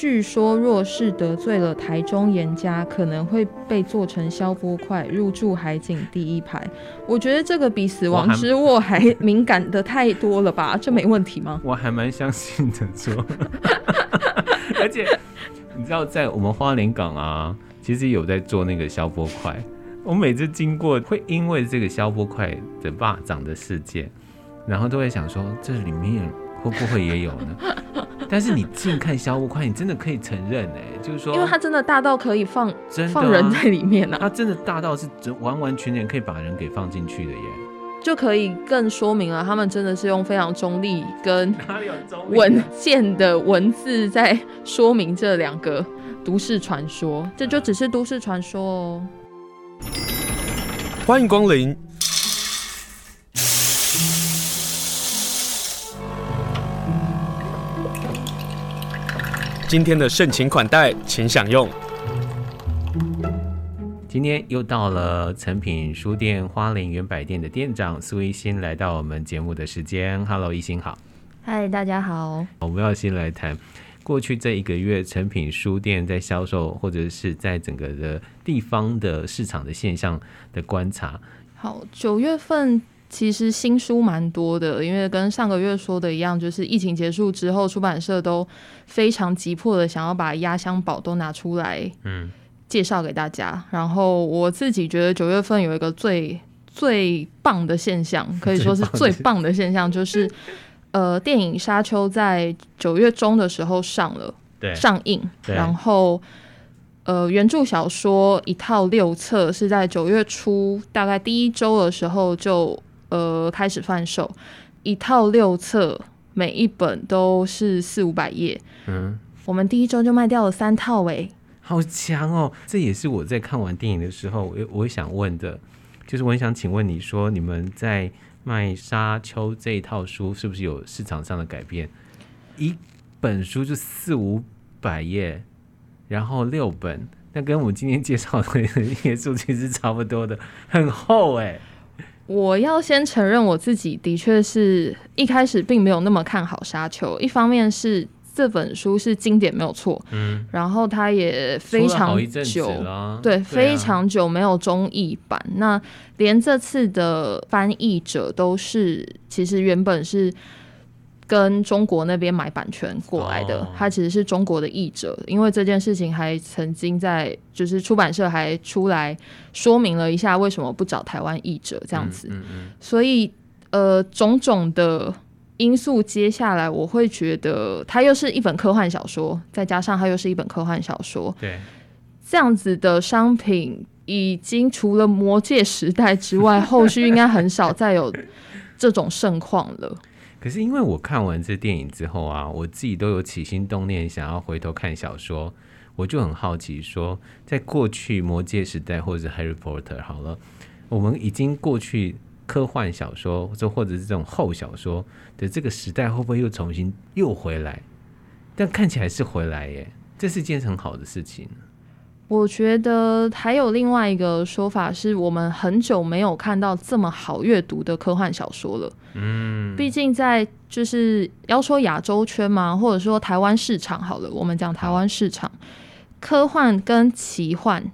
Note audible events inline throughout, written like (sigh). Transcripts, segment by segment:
据说若是得罪了台中严家，可能会被做成消波块，入住海景第一排。我觉得这个比死亡之握还 (laughs) 敏感的太多了吧？这没问题吗？我还蛮相信的说，(laughs) 而且你知道，在我们花莲港啊，其实有在做那个消波块。我每次经过，会因为这个消波块的霸掌的事件，然后都会想说，这里面会不会也有呢？但是你近看小五块，你真的可以承认，哎，就是说，因为它真的大到可以放真、啊、放人在里面呢、啊。它真的大到是完完全全可以把人给放进去的耶，就可以更说明了，他们真的是用非常中立跟文件的文字在说明这两个都市传说，这就只是都市传说哦。欢迎光临。今天的盛情款待，请享用。今天又到了诚品书店花莲远百店的店长苏一新来到我们节目的时间。Hello，一新好。嗨，大家好。我们要先来谈。过去这一个月，诚品书店在销售或者是在整个的地方的市场的现象的观察。好，九月份其实新书蛮多的，因为跟上个月说的一样，就是疫情结束之后，出版社都非常急迫的想要把压箱宝都拿出来，嗯，介绍给大家。嗯、然后我自己觉得九月份有一个最最棒的现象，可以说是最棒的现象，就是。(laughs) 呃，电影《沙丘》在九月中的时候上了，对，上映。然后，呃，原著小说一套六册是在九月初，大概第一周的时候就呃开始贩售，一套六册，每一本都是四五百页。嗯，我们第一周就卖掉了三套，哎，好强哦！这也是我在看完电影的时候，我我想问的，就是我很想请问你说，你们在。卖《沙丘》这一套书是不是有市场上的改变？一本书就四五百页，然后六本，那跟我们今天介绍的页数其实差不多的，很厚哎、欸。我要先承认我自己的确是一开始并没有那么看好《沙丘》，一方面是。这本书是经典没有错，嗯，然后它也非常久，对，非常久没有中译版。那连这次的翻译者都是，其实原本是跟中国那边买版权过来的，他、哦、其实是中国的译者。因为这件事情还曾经在，就是出版社还出来说明了一下为什么不找台湾译者这样子。嗯嗯嗯、所以呃，种种的。因素接下来我会觉得，它又是一本科幻小说，再加上它又是一本科幻小说，对，这样子的商品已经除了魔界时代之外，(laughs) 后续应该很少再有这种盛况了。可是因为我看完这电影之后啊，我自己都有起心动念想要回头看小说，我就很好奇说，在过去魔戒时代或者是 Harry Potter 好了，我们已经过去。科幻小说，或或者是这种后小说的这个时代，会不会又重新又回来？但看起来是回来耶，这是件很好的事情。我觉得还有另外一个说法是，我们很久没有看到这么好阅读的科幻小说了。嗯，毕竟在就是要说亚洲圈嘛，或者说台湾市场好了，我们讲台湾市场，科幻跟奇幻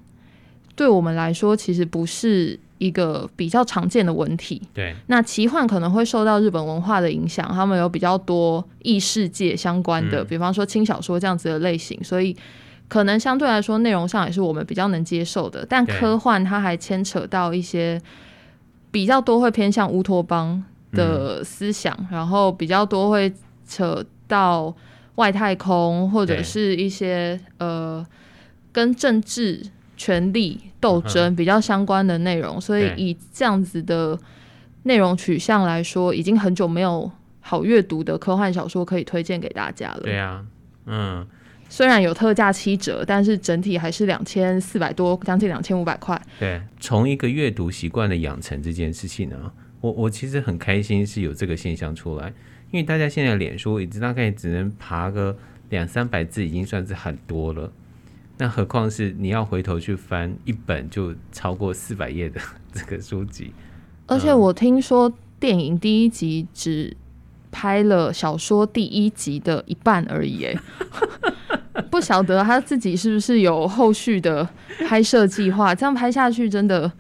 对我们来说其实不是。一个比较常见的文体，对，那奇幻可能会受到日本文化的影响，他们有比较多异世界相关的，嗯、比方说轻小说这样子的类型，所以可能相对来说内容上也是我们比较能接受的。但科幻它还牵扯到一些比较多会偏向乌托邦的思想，嗯、然后比较多会扯到外太空或者是一些呃跟政治。权力斗争比较相关的内容，所以以这样子的内容取向来说，已经很久没有好阅读的科幻小说可以推荐给大家了。对啊，嗯，虽然有特价七折，但是整体还是两千四百多，将近两千五百块。对，从一个阅读习惯的养成这件事情呢，我我其实很开心是有这个现象出来，因为大家现在脸书已经大概只能爬个两三百字，已经算是很多了。那何况是你要回头去翻一本就超过四百页的 (laughs) 这个书籍，而且我听说电影第一集只拍了小说第一集的一半而已，哎，不 (laughs) 不晓得他自己是不是有后续的拍摄计划？这样拍下去真的，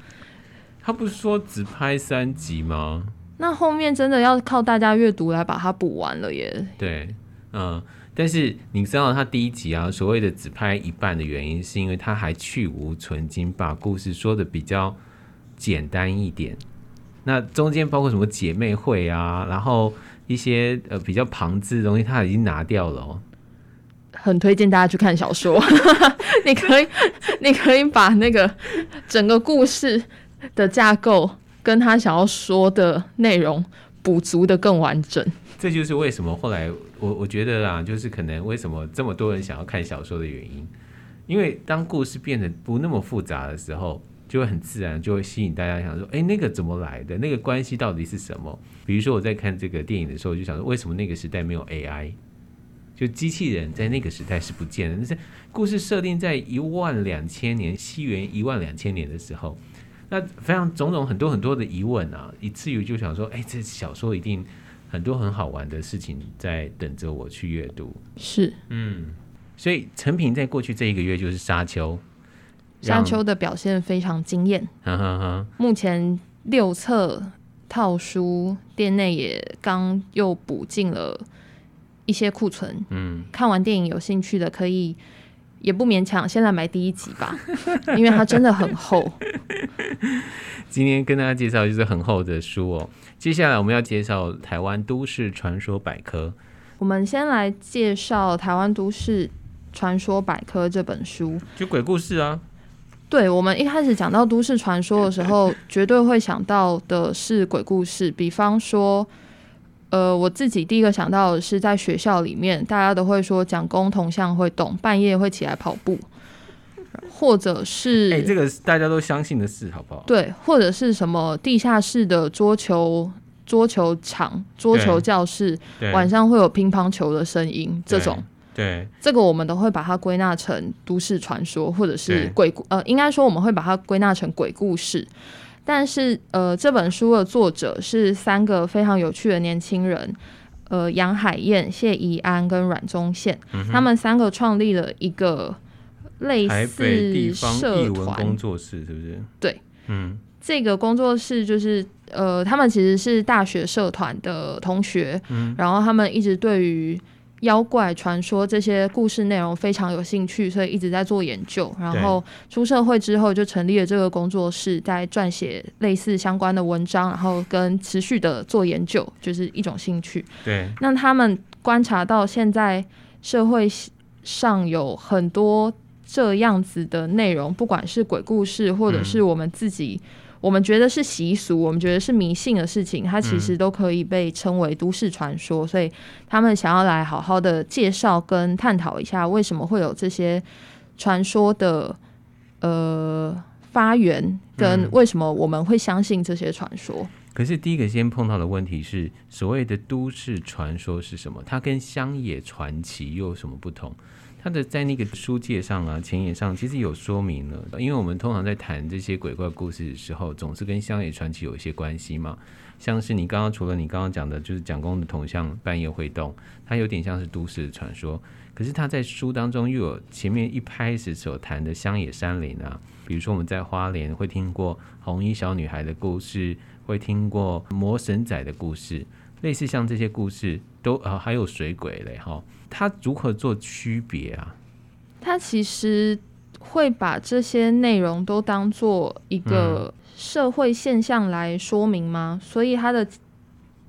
他不是说只拍三集吗？那后面真的要靠大家阅读来把它补完了耶。对，嗯，但是你知道他第一集啊，所谓的只拍一半的原因，是因为他还去无存金，把故事说的比较简单一点。那中间包括什么姐妹会啊，然后一些呃比较旁支的东西，他已经拿掉了哦。很推荐大家去看小说，(laughs) 你可以，你可以把那个整个故事的架构跟他想要说的内容补足的更完整。这就是为什么后来我我觉得啊，就是可能为什么这么多人想要看小说的原因，因为当故事变得不那么复杂的时候，就会很自然就会吸引大家想说，哎，那个怎么来的？那个关系到底是什么？比如说我在看这个电影的时候，就想说，为什么那个时代没有 AI？就机器人在那个时代是不见的，但是故事设定在一万两千年，西元一万两千年的时候，那非常种种很多很多的疑问啊，以至于就想说，哎，这小说一定很多很好玩的事情在等着我去阅读。是，嗯，所以成品在过去这一个月就是沙丘，沙丘的表现非常惊艳。目前六册套书店内也刚又补进了。一些库存，嗯，看完电影有兴趣的可以，也不勉强，先来买第一集吧，(laughs) 因为它真的很厚。今天跟大家介绍就是很厚的书哦。接下来我们要介绍《台湾都市传说百科》。我们先来介绍《台湾都市传说百科》这本书，就鬼故事啊。对，我们一开始讲到都市传说的时候，绝对会想到的是鬼故事，比方说。呃，我自己第一个想到的是在学校里面，大家都会说蒋公铜像会动，半夜会起来跑步，或者是哎、欸，这个大家都相信的事，好不好？对，或者是什么地下室的桌球桌球场、桌球教室，晚上会有乒乓球的声音，这种，对，这个我们都会把它归纳成都市传说，或者是鬼故，呃，应该说我们会把它归纳成鬼故事。但是，呃，这本书的作者是三个非常有趣的年轻人，呃，杨海燕、谢怡安跟阮宗宪，嗯，他们三个创立了一个类似社团。工作室，是不是？对，嗯，这个工作室就是，呃，他们其实是大学社团的同学，嗯，然后他们一直对于妖怪传说这些故事内容非常有兴趣，所以一直在做研究。然后出社会之后，就成立了这个工作室，在撰写类似相关的文章，然后跟持续的做研究，就是一种兴趣。对。那他们观察到现在社会上有很多这样子的内容，不管是鬼故事，或者是我们自己。嗯我们觉得是习俗，我们觉得是迷信的事情，它其实都可以被称为都市传说。嗯。所以他们想要来好好的介绍跟探讨一下，为什么会有这些传说的呃发源，跟为什么我们会相信这些传说。嗯。可是第一个先碰到的问题是，所谓的都市传说是什么？它跟乡野传奇又有什么不同？他的在那个书介上啊，前言上其实有说明了，因为我们通常在谈这些鬼怪故事的时候，总是跟乡野传奇有一些关系嘛。像是你刚刚除了你刚刚讲的，就是蒋公的铜像半夜会动，它有点像是都市的传说。可是他在书当中又有前面一开始所谈的乡野山林啊，比如说我们在花莲会听过红衣小女孩的故事，会听过魔神仔的故事，类似像这些故事都啊，还有水鬼嘞哈。他如何做区别啊？他其实会把这些内容都当做一个社会现象来说明吗？嗯、所以他的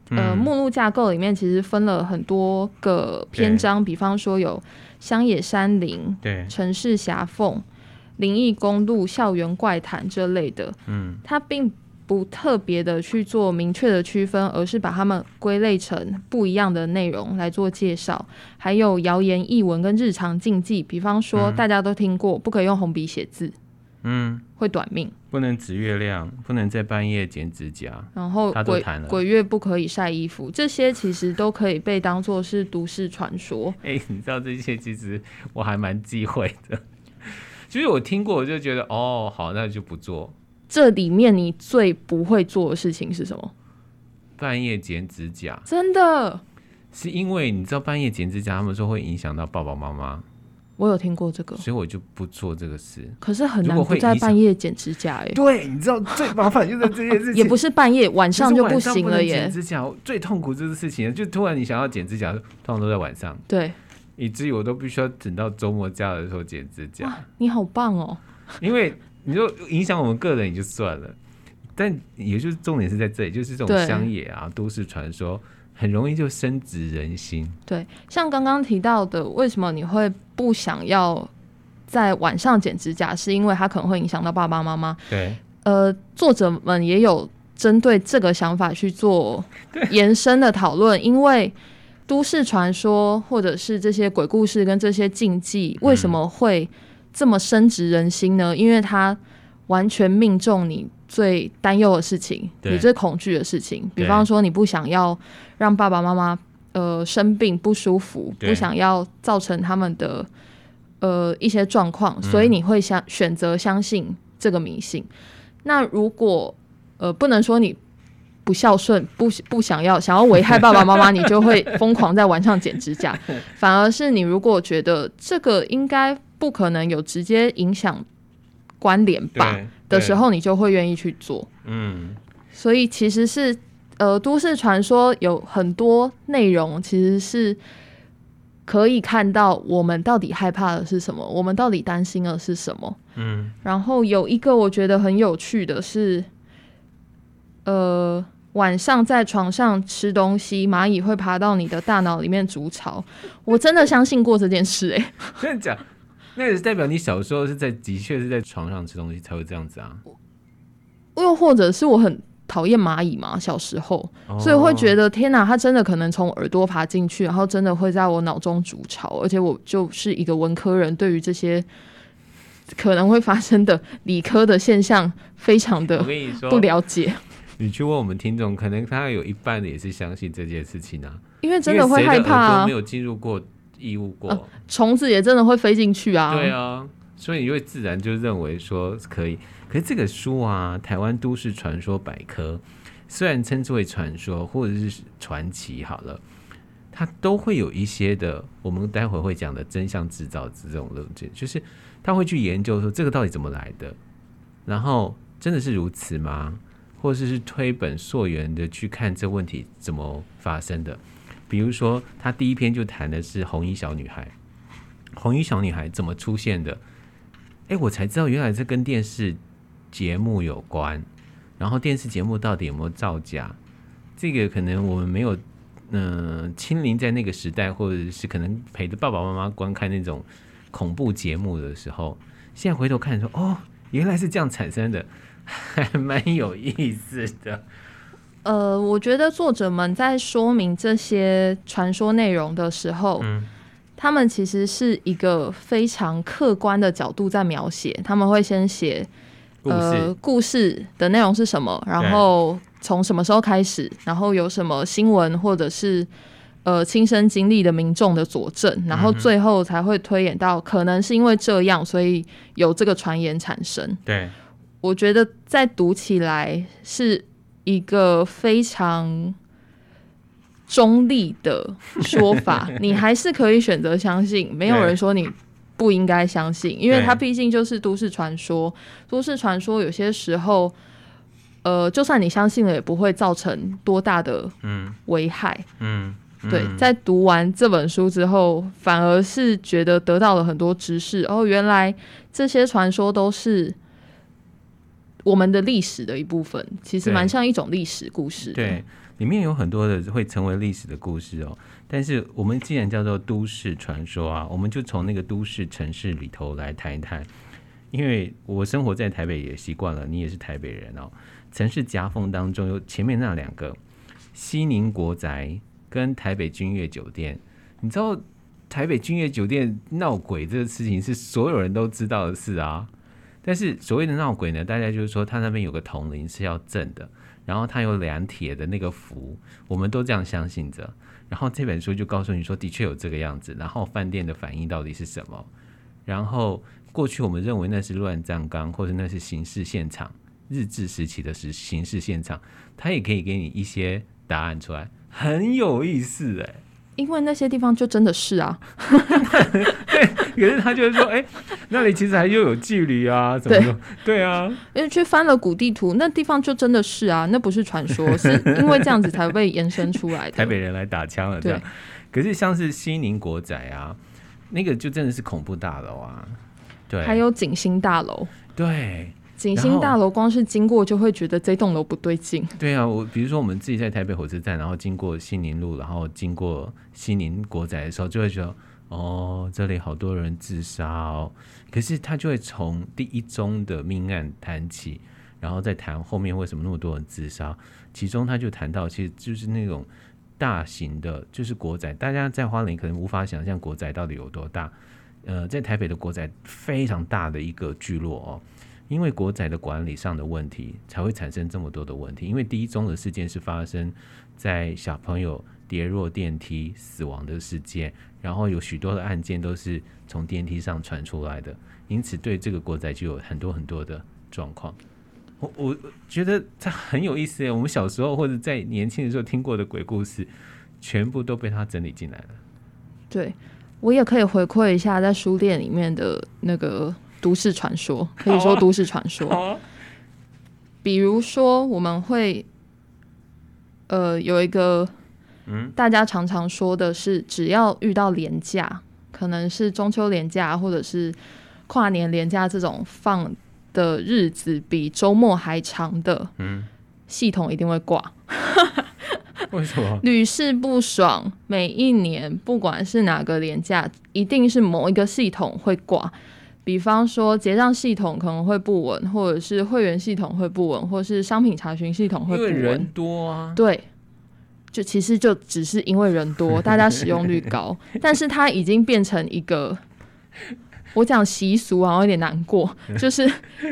呃目录架构里面其实分了很多个篇章，比方说有乡野山林、对城市狭缝、灵异公路、校园怪谈这类的。嗯，他并。不特别的去做明确的区分，而是把它们归类成不一样的内容来做介绍。还有谣言、译文跟日常禁忌，比方说大家都听过，不可以用红笔写字，嗯，会短命；不能指月亮，不能在半夜剪指甲。然后鬼鬼月不可以晒衣服，这些其实都可以被当做是都市传说。哎、欸，你知道这些其实我还蛮忌讳的，(laughs) 其实我听过，我就觉得哦，好，那就不做。这里面你最不会做的事情是什么？半夜剪指甲，真的？是因为你知道半夜剪指甲，他们说会影响到爸爸妈妈。我有听过这个，所以我就不做这个事。可是很难不在半夜剪指甲哎。对，你知道最麻烦就是这件事情，也不是半夜，晚上就不行了耶。剪指甲最痛苦这个事情，就突然你想要剪指甲，通常都在晚上。对，以至于我都必须要等到周末假的时候剪指甲。你好棒哦！因为你就影响我们个人也就算了，但也就是重点是在这里，就是这种乡野啊、都市传说。很容易就深植人心。对，像刚刚提到的，为什么你会不想要在晚上剪指甲？是因为它可能会影响到爸爸妈妈。对，呃，作者们也有针对这个想法去做延伸的讨论。因为都市传说或者是这些鬼故事跟这些禁忌，为什么会这么深植人心呢？嗯、因为它完全命中你。最担忧的事情，你最恐惧的事情，比方说你不想要让爸爸妈妈呃生病不舒服，不想要造成他们的呃一些状况，所以你会想选择相信这个迷信。那如果呃不能说你不孝顺，不不想要想要危害爸爸妈妈，你就会疯狂在晚上剪指甲。(laughs) 反而是你如果觉得这个应该不可能有直接影响关联吧。的时候，你就会愿意去做。嗯，所以其实是呃，都市传说有很多内容，其实是可以看到我们到底害怕的是什么，我们到底担心的是什么。嗯，然后有一个我觉得很有趣的是，呃，晚上在床上吃东西，蚂蚁会爬到你的大脑里面筑巢。我真的相信过这件事，欸，哎，真的假？那也是代表你小时候是在，的确是在床上吃东西才会这样子啊。又或者是我很讨厌蚂蚁嘛，小时候，哦、所以会觉得天哪，它真的可能从耳朵爬进去，然后真的会在我脑中筑巢。而且我就是一个文科人，对于这些可能会发生的理科的现象，非常的不了解。你，去问我们听众，可能他有一半的也是相信这件事情啊，因为真的会害怕啊，没有进入过。异物过，虫、呃、子也真的会飞进去啊！对啊，所以你会自然就认为说可以。可是这个书啊，《台湾都市传说百科》，虽然称之为传说或者是传奇，好了，它都会有一些的，我们待会会讲的真相制造这种论证，就是他会去研究说这个到底怎么来的，然后真的是如此吗？或者是推本溯源的去看这问题怎么发生的？比如说，他第一篇就谈的是红衣小女孩。红衣小女孩怎么出现的？哎，我才知道原来这跟电视节目有关。然后电视节目到底有没有造假？这个可能我们没有，嗯、亲临在那个时代，或者是可能陪着爸爸妈妈观看那种恐怖节目的时候，现在回头看说，哦，原来是这样产生的，还 (laughs) 蛮有意思的。呃，我觉得作者们在说明这些传说内容的时候，嗯，他们其实是一个非常客观的角度在描写。他们会先写呃故事的内容是什么，然后从什么时候开始，然后有什么新闻或者是呃亲身经历的民众的佐证，然后最后才会推演到可能是因为这样，所以有这个传言产生。对，我觉得在读起来是。一个非常中立的说法，(laughs) 你还是可以选择相信。没有人说你不应该相信，因为它毕竟就是都市传说。都市传说有些时候，呃，就算你相信了，也不会造成多大的危害。嗯，对。在读完这本书之后，反而是觉得得到了很多知识。哦，原来这些传说都是。我们的历史的一部分，其实蛮像一种历史故事。对，里面有很多的会成为历史的故事哦。但是我们既然叫做都市传说啊，我们就从那个都市城市里头来谈一谈。因为我生活在台北也习惯了，你也是台北人哦。城市夹缝当中有前面那两个西宁国宅跟台北君悦酒店，你知道台北君悦酒店闹鬼这个事情是所有人都知道的事啊。但是所谓的闹鬼呢，大家就是说他那边有个铜铃是要正的，然后他有两铁的那个符，我们都这样相信着。然后这本书就告诉你说，的确有这个样子。然后饭店的反应到底是什么？然后过去我们认为那是乱葬岗，或者那是刑事现场，日治时期的时刑事现场，他也可以给你一些答案出来，很有意思哎。因为那些地方就真的是啊，对，(laughs) 可是他就是说，哎、欸，那里其实还又有距离啊，怎么说？对啊，因为去翻了古地图，那地方就真的是啊，那不是传说，(laughs) 是因为这样子才被延伸出来的。台北人来打枪了，这样。对。可是像是西宁国宅啊，那个就真的是恐怖大楼啊，对。还有景星大楼，对。景星大楼光是经过就会觉得这栋楼不对劲。对啊，我比如说我们自己在台北火车站，然后经过西宁路，然后经过西宁国宅的时候，就会觉得哦，这里好多人自杀哦。可是他就会从第一宗的命案谈起，然后再谈后面为什么那么多人自杀。其中他就谈到，其实就是那种大型的，就是国宅。大家在花莲可能无法想象国宅到底有多大。呃，在台北的国宅非常大的一个聚落哦。因为国宅的管理上的问题，才会产生这么多的问题。因为第一宗的事件是发生在小朋友跌落电梯死亡的事件，然后有许多的案件都是从电梯上传出来的，因此对这个国宅就有很多很多的状况。我我觉得它很有意思诶，我们小时候或者在年轻的时候听过的鬼故事，全部都被他整理进来了。对，我也可以回馈一下在书店里面的那个。都市传说可以说都市传说，啊啊、比如说我们会，呃，有一个，大家常常说的是，只要遇到连假，可能是中秋连假或者是跨年连假这种放的日子比周末还长的，系统一定会挂。(laughs) 为什么？屡试不爽，每一年不管是哪个连假，一定是某一个系统会挂。比方说结账系统可能会不稳，或者是会员系统会不稳，或是商品查询系统会不稳。因为人多啊。对，就其实就只是因为人多，(laughs) 大家使用率高，但是它已经变成一个，我讲习俗好像有点难过，就是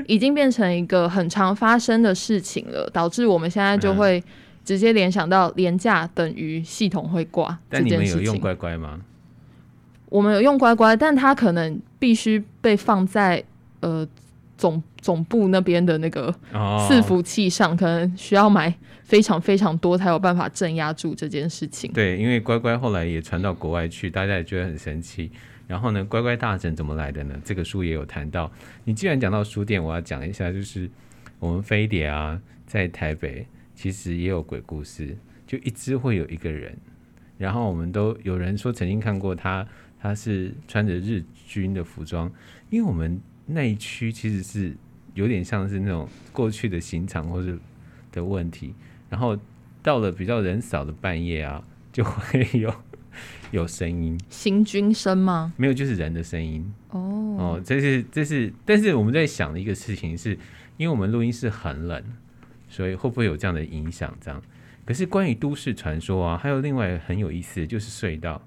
已经变成一个很常发生的事情了，导致我们现在就会直接联想到廉价等于系统会挂这件事情。但你们有用乖乖吗？我们有用乖乖，但它可能必须被放在呃总总部那边的那个伺服器上，oh. 可能需要买非常非常多才有办法镇压住这件事情。对，因为乖乖后来也传到国外去，大家也觉得很神奇。然后呢，乖乖大神怎么来的呢？这个书也有谈到。你既然讲到书店，我要讲一下，就是我们飞碟啊，在台北其实也有鬼故事，就一直会有一个人，然后我们都有人说曾经看过他。他是穿着日军的服装，因为我们那一区其实是有点像是那种过去的刑场或是的问题，然后到了比较人少的半夜啊，(laughs) 就会有有声音，行军声吗？没有，就是人的声音。哦哦，这是这是，但是我们在想的一个事情是，因为我们录音室很冷，所以会不会有这样的影响？这样，可是关于都市传说啊，还有另外很有意思的就是隧道。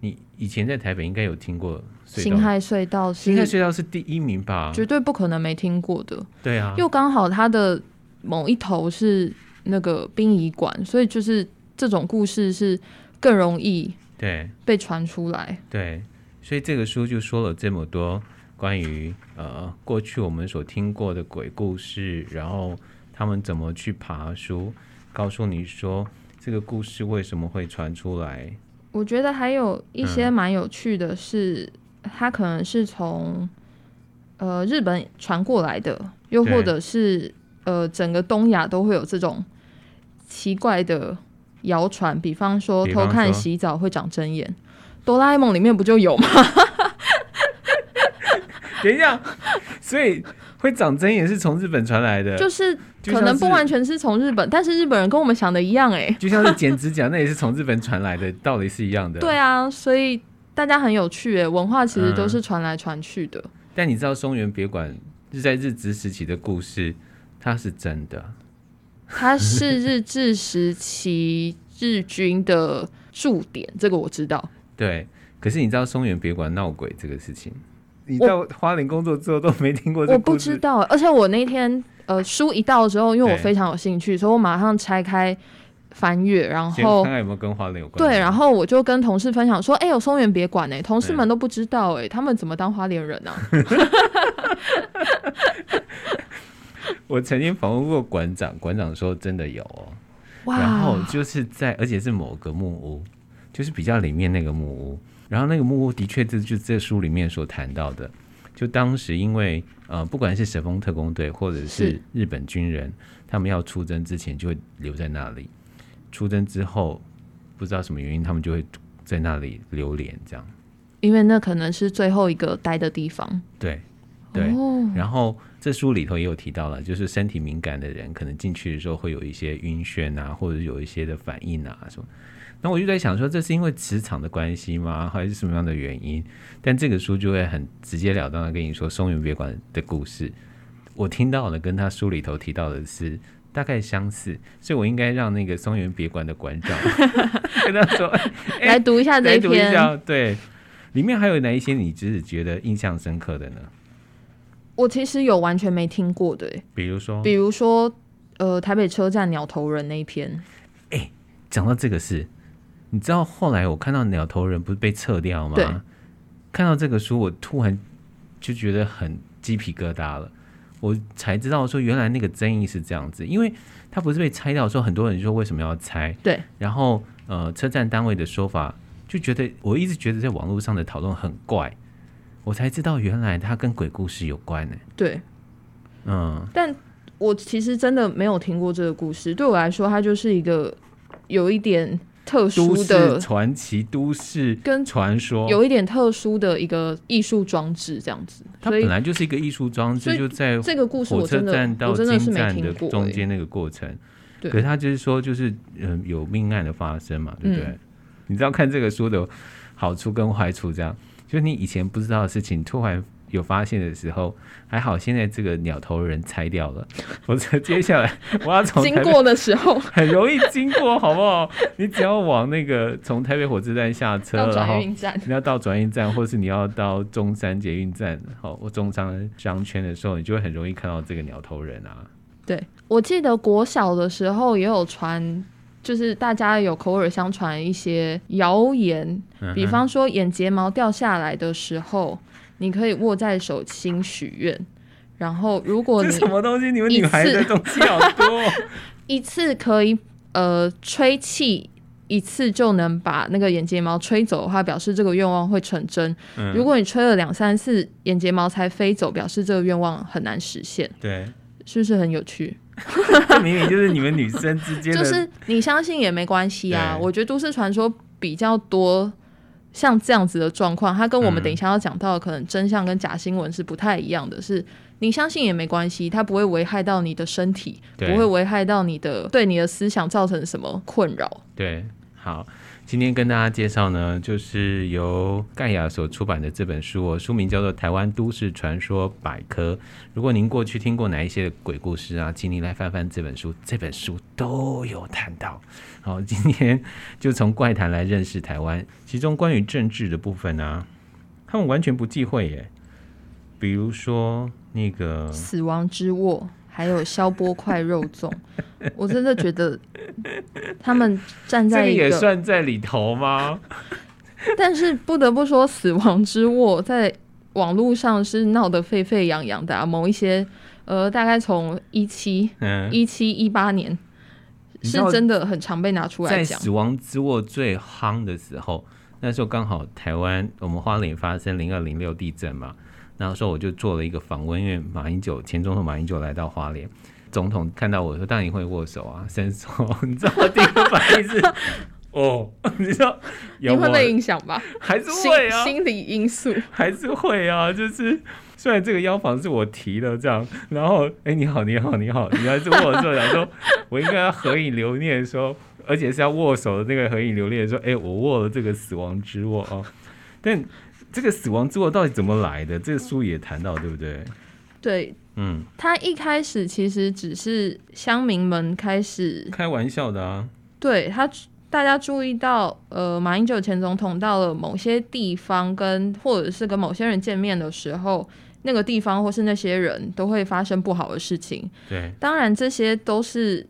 你以前在台北应该有听过辛亥隧道，辛亥隧道是第一名吧？绝对不可能没听过的。对啊，又刚好它的某一头是那个殡仪馆，所以就是这种故事是更容易对被传出来。对，所以这个书就说了这么多关于呃过去我们所听过的鬼故事，然后他们怎么去爬书，告诉你说这个故事为什么会传出来。我觉得还有一些蛮有趣的是，嗯、它可能是从呃日本传过来的，又或者是呃整个东亚都会有这种奇怪的谣传，比方说偷看洗澡会长针眼，哆啦 A 梦里面不就有吗？(laughs) 等一下，所以 (laughs) 会长针也是从日本传来的，就是可能不完全是从日本，但是日本人跟我们想的一样，哎，就像是剪指甲，那也是从日本传来的，(laughs) 道理是一样的。对啊，所以大家很有趣，哎，文化其实都是传来传去的。嗯。但你知道松原别馆是在日治时期的故事，它是真的，它是日治时期日军的驻点，这个我知道。(laughs) 对，可是你知道松原别馆闹鬼这个事情？你在花莲工作之后都没听过这个？我不知道，而且我那天呃书一到之后，因为我非常有兴趣，所以我马上拆开翻阅，然后看看有没有跟花莲有关。对，然后我就跟同事分享说：“哎、欸，有松原别馆哎，同事们都不知道哎、欸，他们怎么当花莲人呢、啊？” (laughs) 我曾经访问过馆长，馆长说真的有哦，然后就是在，而且是某个木屋。就是比较里面那个木屋。然后那个木屋的确这就是这书里面所谈到的，就当时因为呃不管是神风特工队或者是日本军人，他们要出征之前就会留在那里，出征之后不知道什么原因，他们就会在那里流连这样。因为那可能是最后一个待的地方。对，对。哦、然后这书里头也有提到了，就是身体敏感的人可能进去的时候会有一些晕眩啊，或者有一些的反应啊什么。那我就在想说，这是因为磁场的关系吗？还是什么样的原因？但这个书就会很直截了当的跟你说松原别馆的故事。我听到的跟他书里头提到的是大概相似，所以我应该让那个松原别馆的馆长跟他说，(laughs) 欸、来读一下这一篇。对。里面还有哪一些你只是觉得印象深刻的呢？我其实有完全没听过的，比如说，比如说，呃，台北车站鸟头人那一篇。哎、欸，讲到这个事，你知道后来我看到鸟头人不是被撤掉吗？对。看到这个书，我突然就觉得很鸡皮疙瘩了。我才知道说，原来那个争议是这样子，因为他不是被拆掉的时候，很多人说为什么要拆？对。然后，呃，车站单位的说法。就觉得我一直觉得在网络上的讨论很怪，我才知道原来它跟鬼故事有关呢。对，嗯，但我其实真的没有听过这个故事。对我来说，它就是一个有一点特殊的传奇都市跟传说，有一点特殊的一个艺术装置这样子。它本来就是一个艺术装置，就在这个故事火车站到金站的中间那个过程。可是他就是说，就是嗯，有命案的发生嘛，对不对？嗯你知道看这个书的好处跟坏处，这样就是你以前不知道的事情，突然有发现的时候，还好现在这个鸟头人拆掉了，(laughs) 否则接下来我要从经过的时候 (laughs) 很容易经过，好不好？你只要往那个从台北火车站下车，然后你要到转运站，或是你要到中山捷运站，好，或中山商圈的时候，你就会很容易看到这个鸟头人啊。对，我记得国小的时候也有传。就是大家有口耳相传一些谣言，比方说眼睫毛掉下来的时候，你可以握在手心许愿，然后如果你什么东西，你们女孩的东西好多，(laughs) 一次可以呃吹气一次就能把那个眼睫毛吹走的话，表示这个愿望会成真。如果你吹了两三次眼睫毛才飞走，表示这个愿望很难实现。对，是不是很有趣？(laughs) 这明明就是你们女生之间的，(laughs) 就是你相信也没关系啊。我觉得都市传说比较多，像这样子的状况，它跟我们等一下要讲到的可能真相跟假新闻是不太一样的。是你相信也没关系，它不会危害到你的身体，不会危害到你的对你的思想造成什么困扰。对，好。今天跟大家介绍呢，就是由盖亚所出版的这本书哦，书名叫做《台湾都市传说百科》。如果您过去听过哪一些鬼故事啊，请您来翻翻这本书，这本书都有谈到。好，今天 (laughs) 就从怪谈来认识台湾，其中关于政治的部分啊，他们完全不忌讳耶。比如说那个死亡之握。还有消波块肉粽，我真的觉得他们站在一个，也算在里头吗？(laughs) 但是不得不说，死亡之握在网络上是闹得沸沸扬扬的啊。某一些呃，大概从一七一七一八年，是真的很常被拿出来讲。在死亡之握最夯的时候，那时候刚好台湾我们花莲发生零二零六地震嘛。然后说我就做了一个访问，因为马英九前总统马英九来到花莲，总统看到我说：“当然你会握手啊，伸手。”你知道我第一个反应是：“ (laughs) 哦，你知道有你会被影响吧？还是会啊？心理因素还是会啊？就是虽然这个药房是我提的，这样，然后哎，你好，你好，你好，你还是握手，然后说我应该要合影留念，说而且是要握手的那个合影留念，说哎，我握了这个死亡之握啊，(laughs) 但。”这个死亡之握到底怎么来的？这个书也谈到，对不对？对，嗯，他一开始其实只是乡民们开始开玩笑的啊。对他，大家注意到，呃，马英九前总统到了某些地方跟，跟或者是跟某些人见面的时候，那个地方或是那些人都会发生不好的事情。对，当然这些都是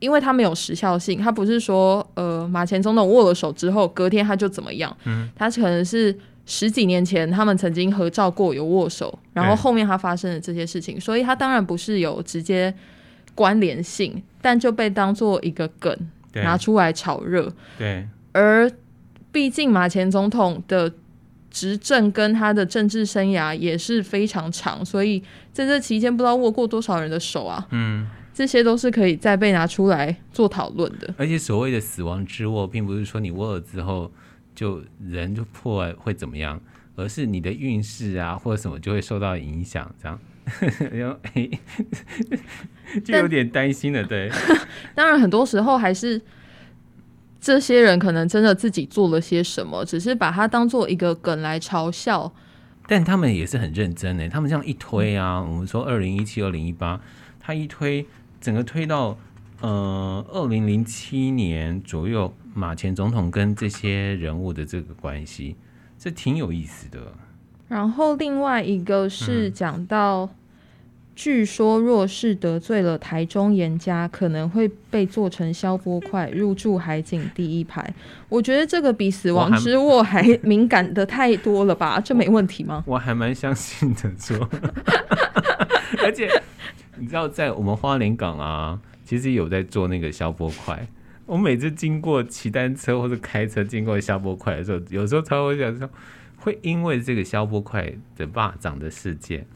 因为他没有时效性，他不是说，呃，马前总统握了手之后，隔天他就怎么样。嗯，他可能是。十几年前，他们曾经合照过，有握手，然后后面他发生的这些事情，所以他当然不是有直接关联性，但就被当做一个梗拿出来炒热。对，而毕竟马前总统的执政跟他的政治生涯也是非常长，所以在这期间不知道握过多少人的手啊。嗯，这些都是可以再被拿出来做讨论的。而且所谓的死亡之握，并不是说你握了之后就人就破坏会怎么样，而是你的运势啊或者什么就会受到影响，这样。然后就有点担心了。对，(laughs) 当然很多时候还是。这些人可能真的自己做了些什么，只是把它当做一个梗来嘲笑。但他们也是很认真的，他们这样一推啊，我们说二零一七、二零一八，他一推，整个推到呃二零零七年左右，马前总统跟这些人物的这个关系，这挺有意思的。然后另外一个是讲到。嗯据说，若是得罪了台中严家，可能会被做成消波块，入住海景第一排。我觉得这个比死亡之握还敏感的太多了吧？这没问题吗？(laughs) 我，还蛮相信的，说。(laughs) 而且你知道，在我们花莲港啊，其实有在做那个消波块。我每次经过骑单车或者开车经过消波块的时候，有时候他会想说，会因为这个消波块的霸掌的事件。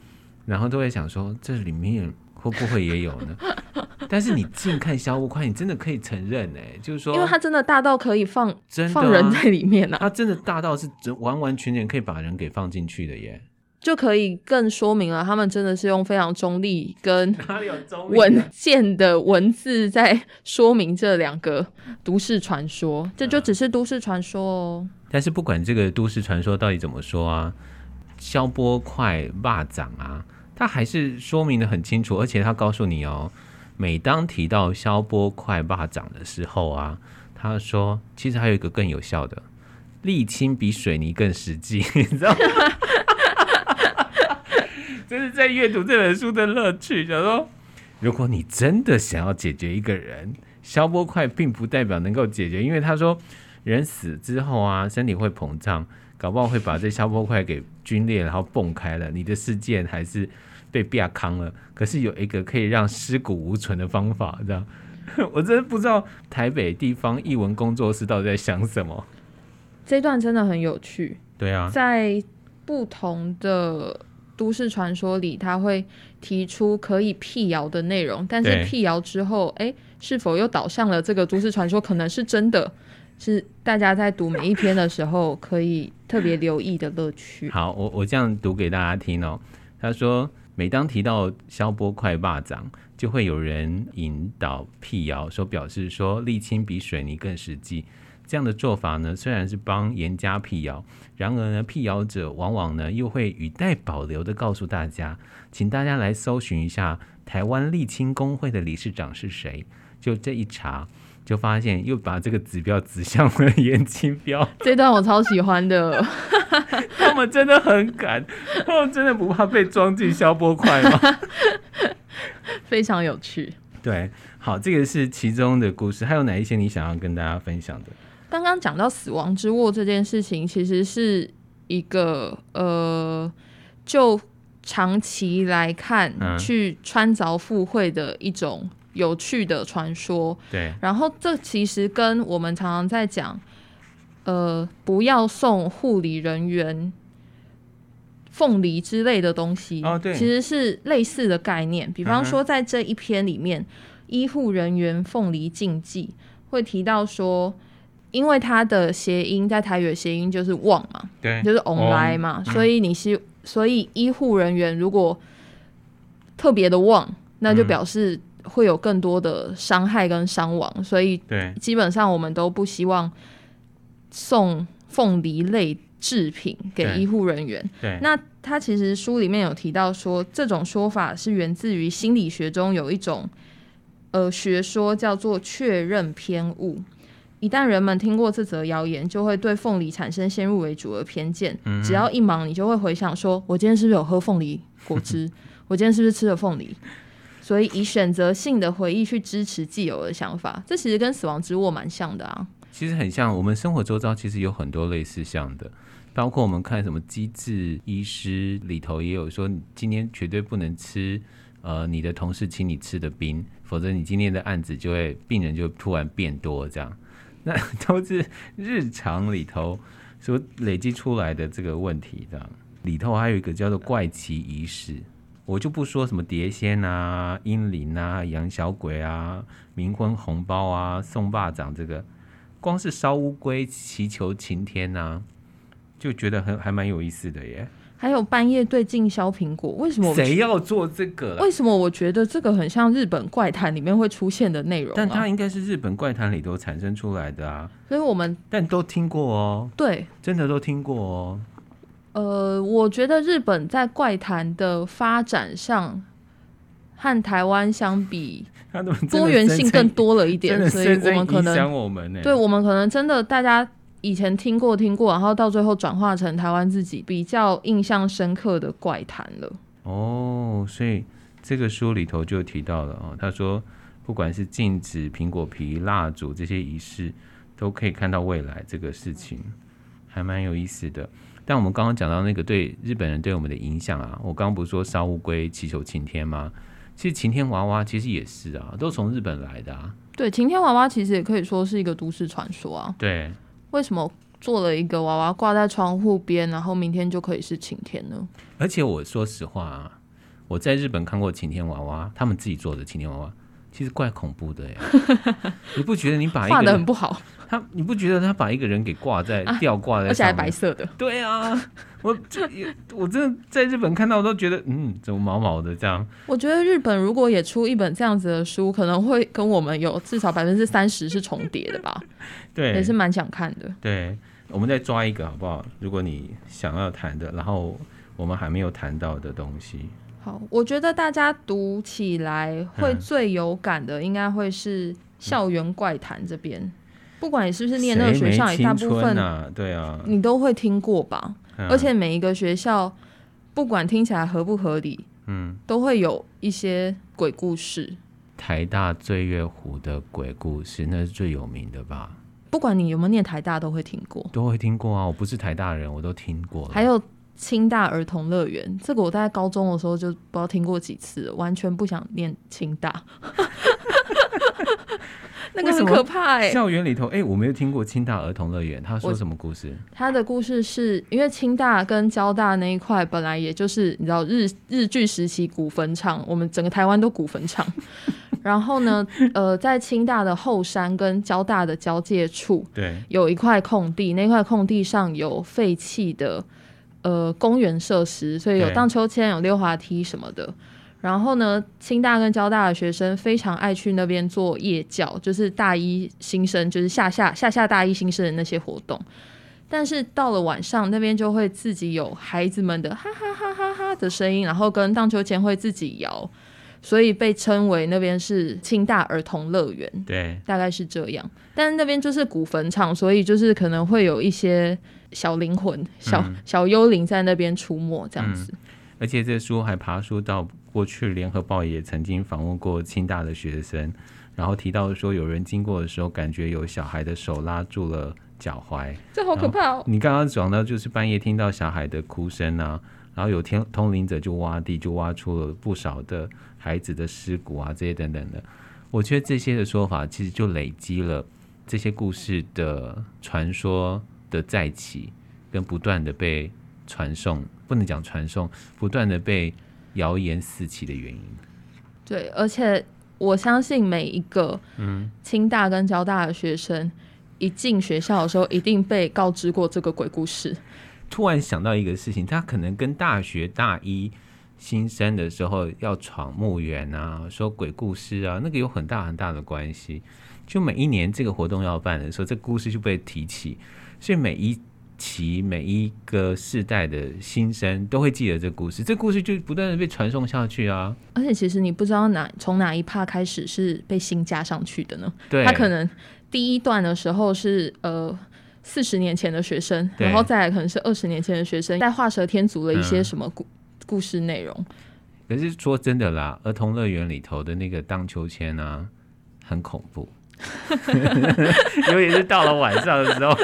然后都会想说，这里面会不会也有呢？(laughs) 但是你近看消波块，你真的可以承认哎，就是说，因为它真的大到可以放真、啊、放人在里面呢、啊。它真的大到是完完全全可以把人给放进去的耶，就可以更说明了他们真的是用非常中立跟文件的文字在说明这两个都市传说。这就只是都市传说哦。但是不管这个都市传说到底怎么说啊。消波块肉粽啊，他还是说明得很清楚，而且他告诉你哦，每当提到消波块肉粽的时候啊，他说其实还有一个更有效的，沥青比水泥更实际，(laughs) 你知道吗？这是在阅读这本书的乐趣。假如说，如果你真的想要解决一个人，消波块并不代表能够解决，因为他说人死之后啊，身体会膨胀。搞不好会把这消波块给皲裂，然后蹦开了，你的事件还是被变康了。可是有一个可以让尸骨无存的方法，这样 (laughs) 我真的不知道台北地方译文工作室到底在想什么。这段真的很有趣。对啊，在不同的都市传说里，他会提出可以辟谣的内容，但是辟谣之后，哎，是否又导向了这个都市传说可能是真的？是大家在读每一篇的时候可以特别留意的乐趣。(laughs) 好，我我这样读给大家听哦。他说，每当提到消波块肉粽，就会有人引导辟谣，说表示说沥青比水泥更实际。这样的做法呢，虽然是帮严家辟谣，然而呢，辟谣者往往呢又会语带保留的告诉大家，请大家来搜寻一下台湾沥青工会的理事长是谁。就这一查。就发现又把这个指标指向了颜清标，(laughs) 这段我超喜欢的。(laughs) 他们真的很敢，他们真的不怕被装进消波块吗？(laughs) 非常有趣。对，好，这个是其中的故事，还有哪一些你想要跟大家分享的？刚刚讲到死亡之握这件事情，其实是一个呃，就长期来看、嗯、去穿凿附会的一种。有趣的传说，对，然后这其实跟我们常常在讲，呃，不要送护理人员凤梨之类的东西，哦，对，其实是类似的概念。比方说，在这一篇里面，嗯、医护人员凤梨禁忌会提到说，因为它的谐音在台语的谐音就是旺嘛，对，就是 “on 来嘛，哦、所以你是、嗯、所以医护人员如果特别的旺，那就表示、嗯。会有更多的伤害跟伤亡，所以基本上我们都不希望送凤梨类制品给医护人员。对，那他其实书里面有提到说，这种说法是源自于心理学中有一种呃学说叫做确认偏误。一旦人们听过这则谣言，就会对凤梨产生先入为主的偏见。嗯、只要一忙，你就会回想说：我今天是不是有喝凤梨果汁？(laughs) 我今天是不是吃了凤梨？所以以选择性的回忆去支持既有的想法，这其实跟死亡之握蛮像的啊。其实很像，我们生活周遭其实有很多类似像的，包括我们看什么机智医师里头也有说，今天绝对不能吃呃你的同事请你吃的冰，否则你今天的案子就会病人就突然变多这样。那 (laughs) 都是日常里头所累积出来的这个问题的。里头还有一个叫做怪奇仪式，我就不说什么碟仙啊、阴灵啊、养小鬼啊、冥婚红包啊、送霸掌这个，光是烧乌龟祈求晴天啊，就觉得很还蛮有意思的耶。还有半夜对镜削苹果，为什么谁要做这个？为什么我觉得这个很像日本怪谈里面会出现的内容啊？但它应该是日本怪谈里头产生出来的啊。所以我们但都听过哦。对，真的都听过哦。呃，我觉得日本在怪谈的发展上和台湾相比，(laughs) 多元性更多了一点，所以我们可能我们对我们可能真的大家。以前听过听过，然后到最后转化成台湾自己比较印象深刻的怪谈了。哦，所以这个书里头就提到了哦，他说不管是禁止、苹果皮、蜡烛这些仪式，都可以看到未来这个事情，还蛮有意思的。但我们刚刚讲到那个对日本人对我们的影响啊，我刚刚不是说烧乌龟祈求晴天吗？其实晴天娃娃其实也是啊，都从日本来的啊。对，晴天娃娃其实也可以说是一个都市传说啊。对。为什么做了一个娃娃挂在窗户边，然后明天就可以是晴天呢？而且我说实话啊，我在日本看过晴天娃娃，他们自己做的晴天娃娃，其实怪恐怖的耶。(laughs) 你不觉得你把一画的很不好？他你不觉得他把一个人给挂在吊挂在而且还白色的？对啊，我这我真的在日本看到都觉得，嗯，怎么毛毛的这样？我觉得日本如果也出一本这样子的书，可能会跟我们有至少百分之三十是重叠的吧？(laughs) 对，也是蛮想看的。对，我们再抓一个好不好？如果你想要谈的，然后我们还没有谈到的东西。好，我觉得大家读起来会最有感的，应该会是校园怪谈这边。嗯不管你是不是念那个学校，也大部分对啊，你都会听过吧？而且每一个学校，不管听起来合不合理，嗯，都会有一些鬼故事。台大醉月湖的鬼故事，那是最有名的吧？不管你有没有念台大，都会听过，都会听过啊！我不是台大人，我都听过。还有清大儿童乐园，这个我在高中的时候就不知道听过几次，完全不想念清大。(laughs) 那个很可怕哎、欸！校园里头，哎、欸，我没有听过清大儿童乐园，他说什么故事？他的故事是因为清大跟交大那一块本来也就是你知道日日据时期古坟场，我们整个台湾都古坟场。(laughs) 然后呢，呃，在清大的后山跟交大的交界处，对，有一块空地，那块空地上有废弃的呃公园设施，所以有荡秋千、有溜滑梯什么的。然后呢，清大跟交大的学生非常爱去那边做夜教，就是大一新生，就是下下下下大一新生的那些活动。但是到了晚上，那边就会自己有孩子们的哈哈哈哈哈的声音，然后跟荡秋千会自己摇，所以被称为那边是清大儿童乐园。对，大概是这样。但是那边就是古坟场，所以就是可能会有一些小灵魂、小、嗯、小幽灵在那边出没这样子。嗯而且这书还爬书到过去，《联合报》也曾经访问过清大的学生，然后提到说，有人经过的时候，感觉有小孩的手拉住了脚踝，这好可怕哦！你刚刚讲到，就是半夜听到小孩的哭声啊，然后有天通灵者就挖地，就挖出了不少的孩子的尸骨啊，这些等等的。我觉得这些的说法，其实就累积了这些故事的传说的再起，跟不断的被传送。不能讲传送，不断的被谣言四起的原因。对，而且我相信每一个嗯清大跟交大的学生，嗯、一进学校的时候，一定被告知过这个鬼故事。突然想到一个事情，他可能跟大学大一新生的时候要闯墓园啊，说鬼故事啊，那个有很大很大的关系。就每一年这个活动要办的时候，这个故事就被提起，所以每一。期每一个世代的新生都会记得这故事，这故事就不断的被传送下去啊。而且其实你不知道哪从哪一趴开始是被新加上去的呢？对，他可能第一段的时候是呃四十年前的学生，然后再来可能是二十年前的学生，在画蛇添足了一些什么故、嗯、故事内容。可是说真的啦，儿童乐园里头的那个荡秋千啊，很恐怖，(laughs) 尤其是到了晚上的时候。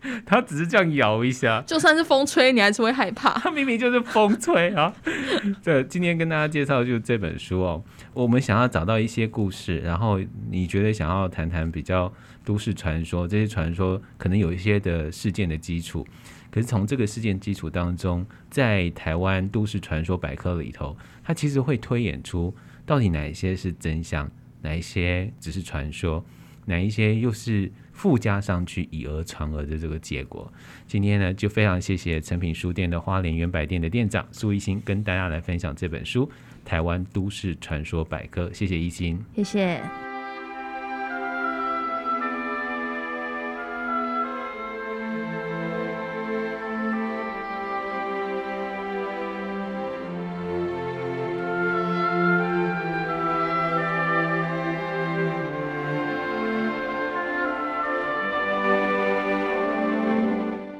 (laughs) 它只是这样摇一下，就算是风吹，你还是会害怕。(laughs) 他明明就是风吹啊！(laughs) 这今天跟大家介绍的就是这本书哦。我们想要找到一些故事，然后你觉得想要谈谈比较都市传说，这些传说可能有一些的事件的基础。可是从这个事件基础当中，在台湾都市传说百科里头，它其实会推演出到底哪一些是真相，哪一些只是传说，哪一些又是附加上去以讹传讹的这个结果。今天呢，就非常谢谢诚品书店的花莲原百店的店长苏一心跟大家来分享这本书《台湾都市传说百科》。谢谢一心，谢谢。